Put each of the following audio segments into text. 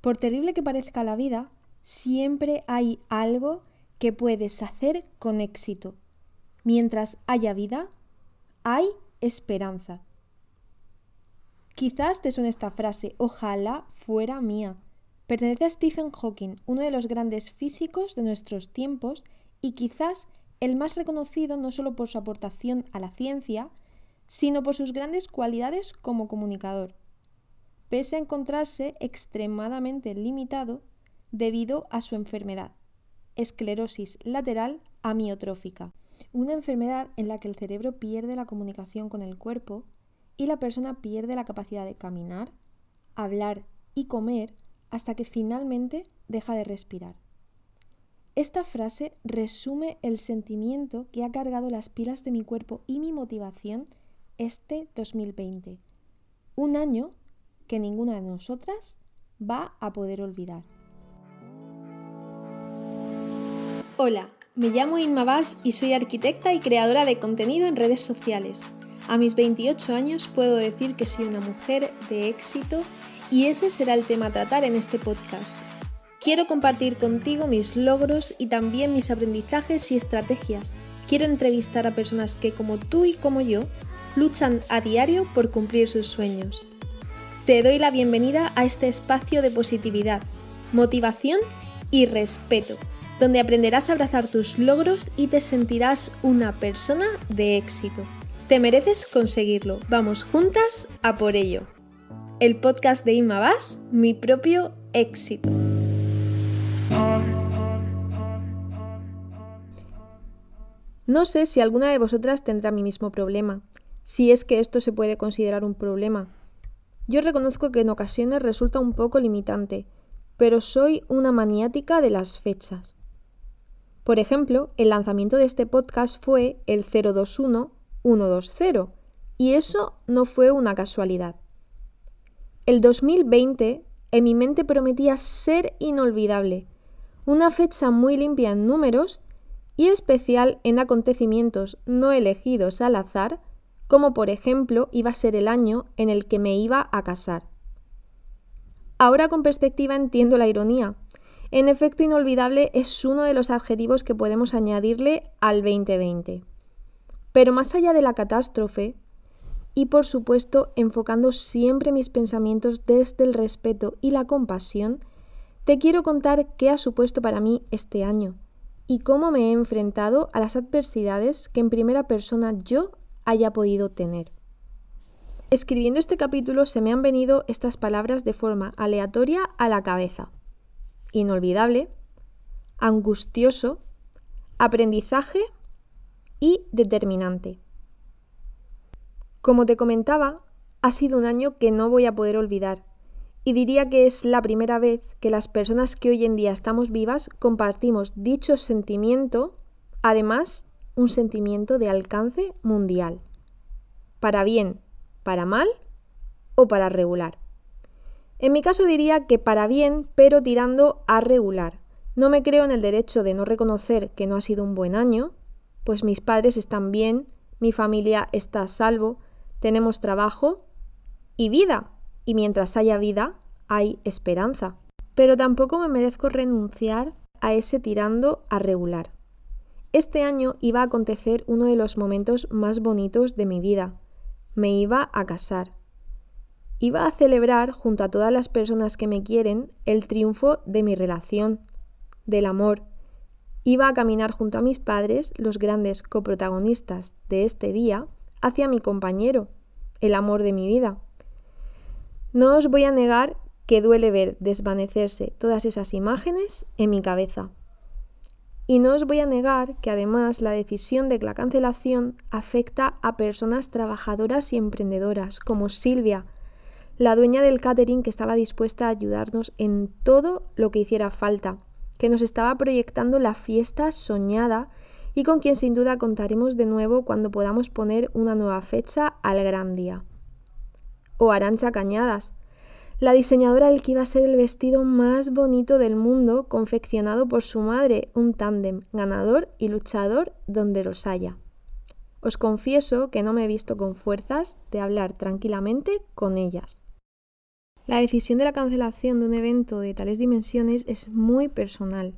Por terrible que parezca la vida, siempre hay algo que puedes hacer con éxito. Mientras haya vida, hay esperanza. Quizás te suene esta frase, ojalá fuera mía. Pertenece a Stephen Hawking, uno de los grandes físicos de nuestros tiempos y quizás el más reconocido no solo por su aportación a la ciencia, sino por sus grandes cualidades como comunicador, pese a encontrarse extremadamente limitado debido a su enfermedad, esclerosis lateral amiotrófica, una enfermedad en la que el cerebro pierde la comunicación con el cuerpo y la persona pierde la capacidad de caminar, hablar y comer hasta que finalmente deja de respirar. Esta frase resume el sentimiento que ha cargado las pilas de mi cuerpo y mi motivación este 2020. Un año que ninguna de nosotras va a poder olvidar. Hola, me llamo Inma Vaz y soy arquitecta y creadora de contenido en redes sociales. A mis 28 años puedo decir que soy una mujer de éxito y ese será el tema a tratar en este podcast. Quiero compartir contigo mis logros y también mis aprendizajes y estrategias. Quiero entrevistar a personas que como tú y como yo luchan a diario por cumplir sus sueños. Te doy la bienvenida a este espacio de positividad, motivación y respeto, donde aprenderás a abrazar tus logros y te sentirás una persona de éxito. Te mereces conseguirlo. Vamos juntas a por ello. El podcast de Inma Vas, mi propio éxito. No sé si alguna de vosotras tendrá mi mismo problema, si es que esto se puede considerar un problema. Yo reconozco que en ocasiones resulta un poco limitante, pero soy una maniática de las fechas. Por ejemplo, el lanzamiento de este podcast fue el 021-120, y eso no fue una casualidad. El 2020 en mi mente prometía ser inolvidable, una fecha muy limpia en números y especial en acontecimientos no elegidos al azar, como por ejemplo iba a ser el año en el que me iba a casar. Ahora con perspectiva entiendo la ironía. En efecto, inolvidable es uno de los adjetivos que podemos añadirle al 2020. Pero más allá de la catástrofe, y por supuesto enfocando siempre mis pensamientos desde el respeto y la compasión, te quiero contar qué ha supuesto para mí este año y cómo me he enfrentado a las adversidades que en primera persona yo haya podido tener. Escribiendo este capítulo se me han venido estas palabras de forma aleatoria a la cabeza. Inolvidable, angustioso, aprendizaje y determinante. Como te comentaba, ha sido un año que no voy a poder olvidar y diría que es la primera vez que las personas que hoy en día estamos vivas compartimos dicho sentimiento, además un sentimiento de alcance mundial. Para bien, para mal o para regular. En mi caso diría que para bien, pero tirando a regular. No me creo en el derecho de no reconocer que no ha sido un buen año, pues mis padres están bien, mi familia está a salvo, tenemos trabajo y vida, y mientras haya vida, hay esperanza. Pero tampoco me merezco renunciar a ese tirando a regular. Este año iba a acontecer uno de los momentos más bonitos de mi vida. Me iba a casar. Iba a celebrar junto a todas las personas que me quieren el triunfo de mi relación, del amor. Iba a caminar junto a mis padres, los grandes coprotagonistas de este día, hacia mi compañero, el amor de mi vida. No os voy a negar que duele ver desvanecerse todas esas imágenes en mi cabeza. Y no os voy a negar que además la decisión de la cancelación afecta a personas trabajadoras y emprendedoras, como Silvia, la dueña del catering que estaba dispuesta a ayudarnos en todo lo que hiciera falta, que nos estaba proyectando la fiesta soñada y con quien sin duda contaremos de nuevo cuando podamos poner una nueva fecha al gran día. O Arancha Cañadas, la diseñadora del que iba a ser el vestido más bonito del mundo, confeccionado por su madre, un tándem ganador y luchador donde los haya. Os confieso que no me he visto con fuerzas de hablar tranquilamente con ellas. La decisión de la cancelación de un evento de tales dimensiones es muy personal.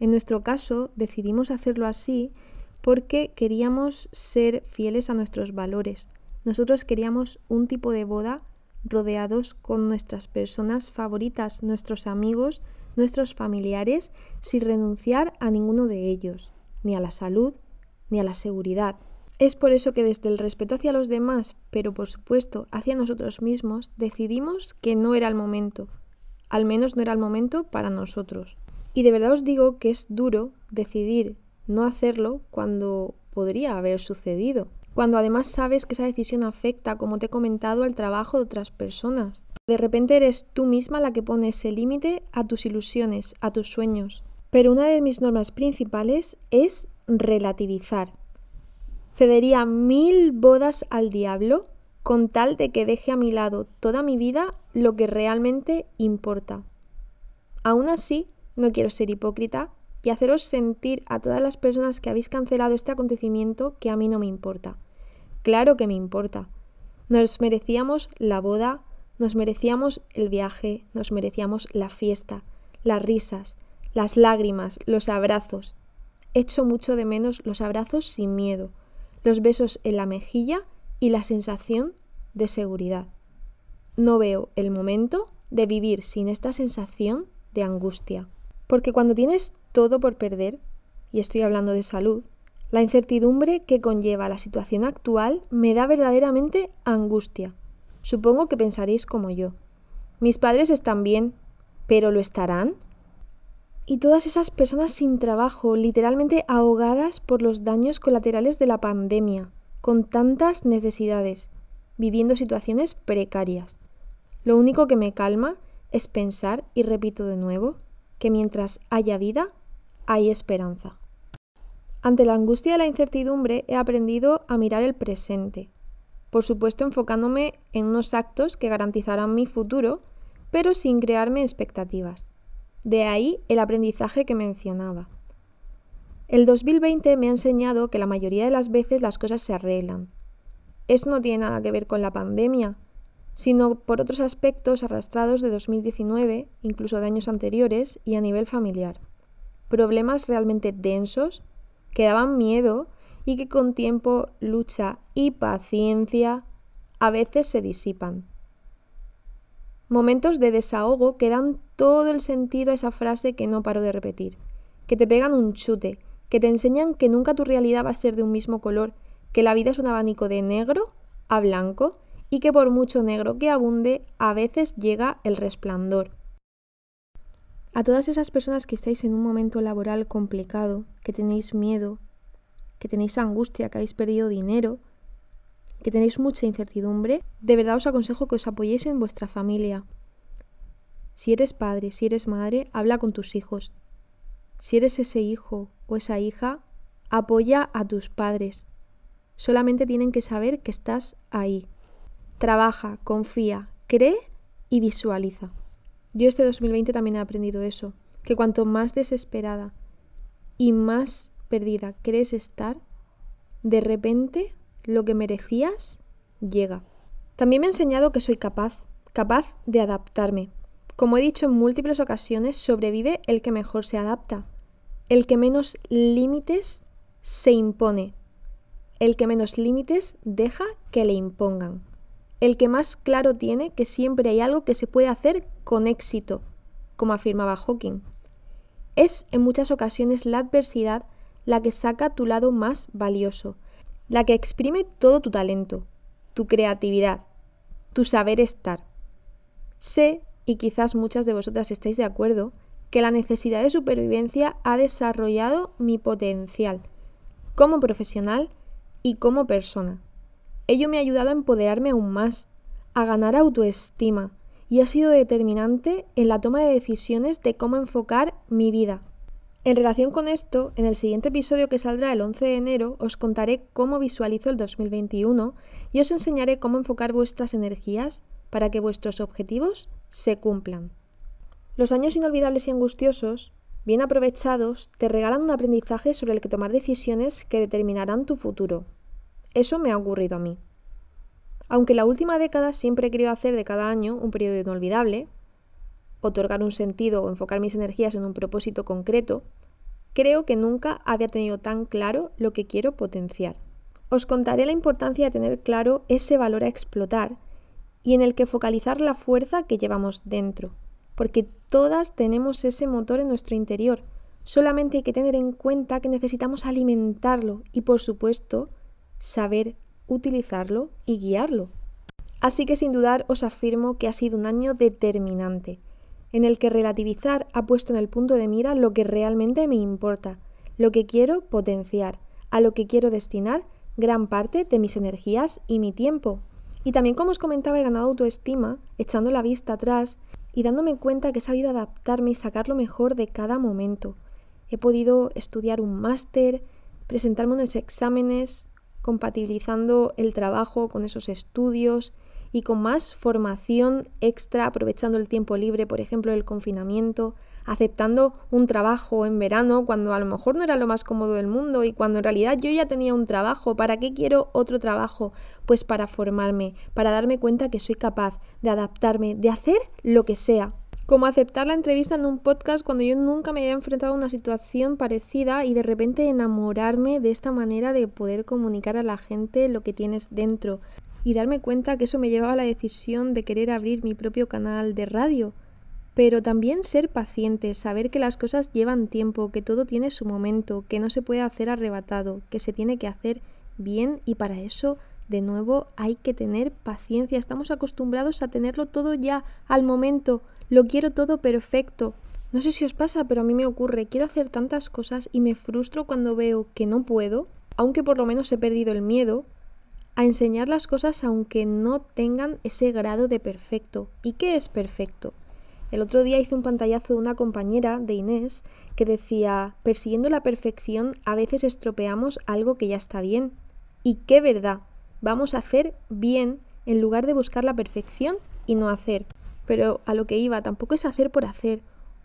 En nuestro caso, decidimos hacerlo así porque queríamos ser fieles a nuestros valores. Nosotros queríamos un tipo de boda rodeados con nuestras personas favoritas, nuestros amigos, nuestros familiares, sin renunciar a ninguno de ellos, ni a la salud, ni a la seguridad. Es por eso que desde el respeto hacia los demás, pero por supuesto hacia nosotros mismos, decidimos que no era el momento. Al menos no era el momento para nosotros. Y de verdad os digo que es duro decidir no hacerlo cuando podría haber sucedido. Cuando además sabes que esa decisión afecta, como te he comentado, al trabajo de otras personas. De repente eres tú misma la que pone ese límite a tus ilusiones, a tus sueños. Pero una de mis normas principales es relativizar. Cedería mil bodas al diablo con tal de que deje a mi lado toda mi vida lo que realmente importa. Aún así, no quiero ser hipócrita y haceros sentir a todas las personas que habéis cancelado este acontecimiento que a mí no me importa. Claro que me importa. Nos merecíamos la boda, nos merecíamos el viaje, nos merecíamos la fiesta, las risas, las lágrimas, los abrazos. Echo mucho de menos los abrazos sin miedo los besos en la mejilla y la sensación de seguridad. No veo el momento de vivir sin esta sensación de angustia. Porque cuando tienes todo por perder, y estoy hablando de salud, la incertidumbre que conlleva la situación actual me da verdaderamente angustia. Supongo que pensaréis como yo. Mis padres están bien, pero ¿lo estarán? y todas esas personas sin trabajo, literalmente ahogadas por los daños colaterales de la pandemia, con tantas necesidades, viviendo situaciones precarias. Lo único que me calma es pensar, y repito de nuevo, que mientras haya vida, hay esperanza. Ante la angustia y la incertidumbre he aprendido a mirar el presente, por supuesto enfocándome en unos actos que garantizarán mi futuro, pero sin crearme expectativas. De ahí el aprendizaje que mencionaba. El 2020 me ha enseñado que la mayoría de las veces las cosas se arreglan. Esto no tiene nada que ver con la pandemia, sino por otros aspectos arrastrados de 2019, incluso de años anteriores y a nivel familiar. Problemas realmente densos que daban miedo y que con tiempo, lucha y paciencia a veces se disipan. Momentos de desahogo que dan todo el sentido a esa frase que no paro de repetir, que te pegan un chute, que te enseñan que nunca tu realidad va a ser de un mismo color, que la vida es un abanico de negro a blanco y que por mucho negro que abunde, a veces llega el resplandor. A todas esas personas que estáis en un momento laboral complicado, que tenéis miedo, que tenéis angustia, que habéis perdido dinero, que tenéis mucha incertidumbre, de verdad os aconsejo que os apoyéis en vuestra familia. Si eres padre, si eres madre, habla con tus hijos. Si eres ese hijo o esa hija, apoya a tus padres. Solamente tienen que saber que estás ahí. Trabaja, confía, cree y visualiza. Yo este 2020 también he aprendido eso, que cuanto más desesperada y más perdida crees estar, de repente lo que merecías llega. También me ha enseñado que soy capaz, capaz de adaptarme. Como he dicho en múltiples ocasiones, sobrevive el que mejor se adapta, el que menos límites se impone, el que menos límites deja que le impongan, el que más claro tiene que siempre hay algo que se puede hacer con éxito, como afirmaba Hawking. Es en muchas ocasiones la adversidad la que saca tu lado más valioso, la que exprime todo tu talento, tu creatividad, tu saber estar. Sé, y quizás muchas de vosotras estéis de acuerdo, que la necesidad de supervivencia ha desarrollado mi potencial como profesional y como persona. Ello me ha ayudado a empoderarme aún más, a ganar autoestima y ha sido determinante en la toma de decisiones de cómo enfocar mi vida, en relación con esto, en el siguiente episodio que saldrá el 11 de enero os contaré cómo visualizo el 2021 y os enseñaré cómo enfocar vuestras energías para que vuestros objetivos se cumplan. Los años inolvidables y angustiosos, bien aprovechados, te regalan un aprendizaje sobre el que tomar decisiones que determinarán tu futuro. Eso me ha ocurrido a mí. Aunque la última década siempre he querido hacer de cada año un periodo inolvidable, otorgar un sentido o enfocar mis energías en un propósito concreto, creo que nunca había tenido tan claro lo que quiero potenciar. Os contaré la importancia de tener claro ese valor a explotar y en el que focalizar la fuerza que llevamos dentro, porque todas tenemos ese motor en nuestro interior, solamente hay que tener en cuenta que necesitamos alimentarlo y por supuesto saber utilizarlo y guiarlo. Así que sin dudar os afirmo que ha sido un año determinante en el que relativizar ha puesto en el punto de mira lo que realmente me importa, lo que quiero potenciar, a lo que quiero destinar gran parte de mis energías y mi tiempo. Y también, como os comentaba, he ganado autoestima, echando la vista atrás y dándome cuenta que he sabido adaptarme y sacar lo mejor de cada momento. He podido estudiar un máster, presentarme unos exámenes, compatibilizando el trabajo con esos estudios, y con más formación extra, aprovechando el tiempo libre, por ejemplo, el confinamiento, aceptando un trabajo en verano cuando a lo mejor no era lo más cómodo del mundo y cuando en realidad yo ya tenía un trabajo. ¿Para qué quiero otro trabajo? Pues para formarme, para darme cuenta que soy capaz de adaptarme, de hacer lo que sea. Como aceptar la entrevista en un podcast cuando yo nunca me había enfrentado a una situación parecida y de repente enamorarme de esta manera de poder comunicar a la gente lo que tienes dentro y darme cuenta que eso me llevaba a la decisión de querer abrir mi propio canal de radio. Pero también ser paciente, saber que las cosas llevan tiempo, que todo tiene su momento, que no se puede hacer arrebatado, que se tiene que hacer bien y para eso, de nuevo, hay que tener paciencia. Estamos acostumbrados a tenerlo todo ya al momento. Lo quiero todo perfecto. No sé si os pasa, pero a mí me ocurre. Quiero hacer tantas cosas y me frustro cuando veo que no puedo, aunque por lo menos he perdido el miedo, a enseñar las cosas aunque no tengan ese grado de perfecto. ¿Y qué es perfecto? El otro día hice un pantallazo de una compañera, de Inés, que decía, persiguiendo la perfección a veces estropeamos algo que ya está bien. Y qué verdad, vamos a hacer bien en lugar de buscar la perfección y no hacer. Pero a lo que iba, tampoco es hacer por hacer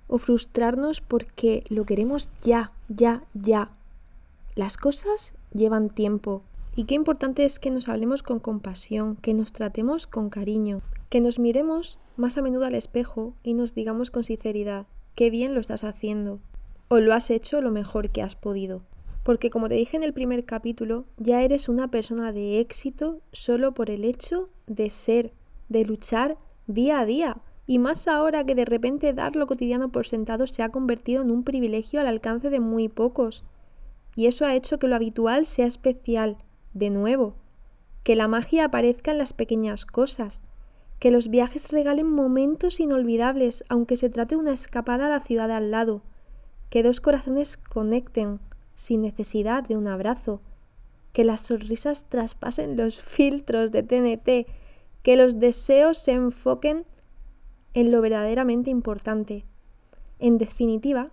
o frustrarnos porque lo queremos ya, ya, ya. Las cosas llevan tiempo, y qué importante es que nos hablemos con compasión, que nos tratemos con cariño, que nos miremos más a menudo al espejo y nos digamos con sinceridad, qué bien lo estás haciendo, o lo has hecho lo mejor que has podido. Porque como te dije en el primer capítulo, ya eres una persona de éxito solo por el hecho de ser, de luchar día a día. Y más ahora que de repente dar lo cotidiano por sentado se ha convertido en un privilegio al alcance de muy pocos. Y eso ha hecho que lo habitual sea especial, de nuevo, que la magia aparezca en las pequeñas cosas, que los viajes regalen momentos inolvidables, aunque se trate de una escapada a la ciudad al lado, que dos corazones conecten sin necesidad de un abrazo, que las sonrisas traspasen los filtros de TNT, que los deseos se enfoquen en lo verdaderamente importante. En definitiva,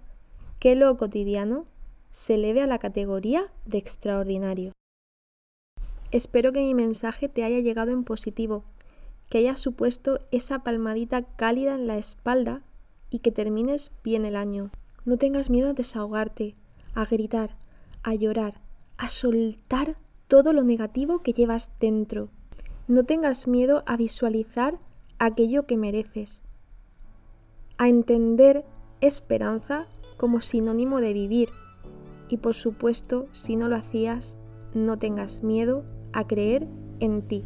que lo cotidiano se eleve a la categoría de extraordinario. Espero que mi mensaje te haya llegado en positivo, que haya supuesto esa palmadita cálida en la espalda y que termines bien el año. No tengas miedo a desahogarte, a gritar, a llorar, a soltar todo lo negativo que llevas dentro. No tengas miedo a visualizar aquello que mereces, a entender esperanza como sinónimo de vivir. Y por supuesto, si no lo hacías, no tengas miedo a creer en ti.